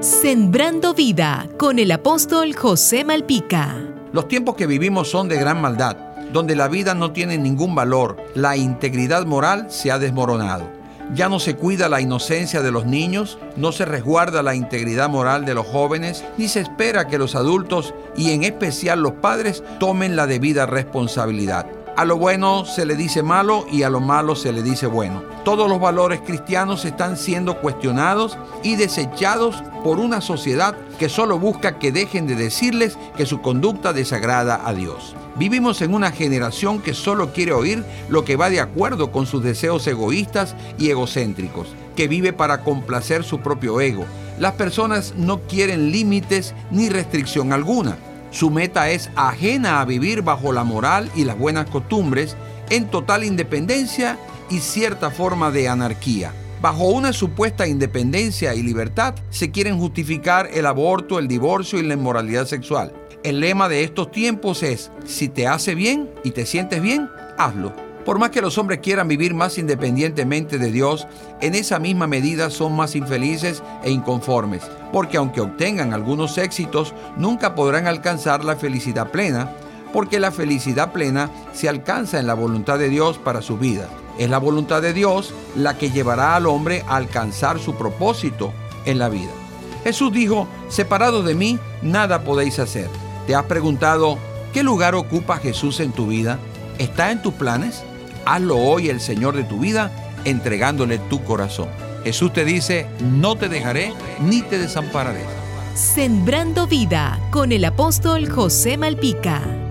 Sembrando vida con el apóstol José Malpica. Los tiempos que vivimos son de gran maldad, donde la vida no tiene ningún valor, la integridad moral se ha desmoronado. Ya no se cuida la inocencia de los niños, no se resguarda la integridad moral de los jóvenes, ni se espera que los adultos y en especial los padres tomen la debida responsabilidad. A lo bueno se le dice malo y a lo malo se le dice bueno. Todos los valores cristianos están siendo cuestionados y desechados por una sociedad que solo busca que dejen de decirles que su conducta desagrada a Dios. Vivimos en una generación que solo quiere oír lo que va de acuerdo con sus deseos egoístas y egocéntricos, que vive para complacer su propio ego. Las personas no quieren límites ni restricción alguna su meta es ajena a vivir bajo la moral y las buenas costumbres, en total independencia y cierta forma de anarquía. Bajo una supuesta independencia y libertad se quieren justificar el aborto, el divorcio y la inmoralidad sexual. El lema de estos tiempos es, si te hace bien y te sientes bien, hazlo. Por más que los hombres quieran vivir más independientemente de Dios, en esa misma medida son más infelices e inconformes, porque aunque obtengan algunos éxitos, nunca podrán alcanzar la felicidad plena, porque la felicidad plena se alcanza en la voluntad de Dios para su vida. Es la voluntad de Dios la que llevará al hombre a alcanzar su propósito en la vida. Jesús dijo, separado de mí, nada podéis hacer. ¿Te has preguntado qué lugar ocupa Jesús en tu vida? ¿Está en tus planes? Hazlo hoy el Señor de tu vida, entregándole tu corazón. Jesús te dice, no te dejaré ni te desampararé. Sembrando vida con el apóstol José Malpica.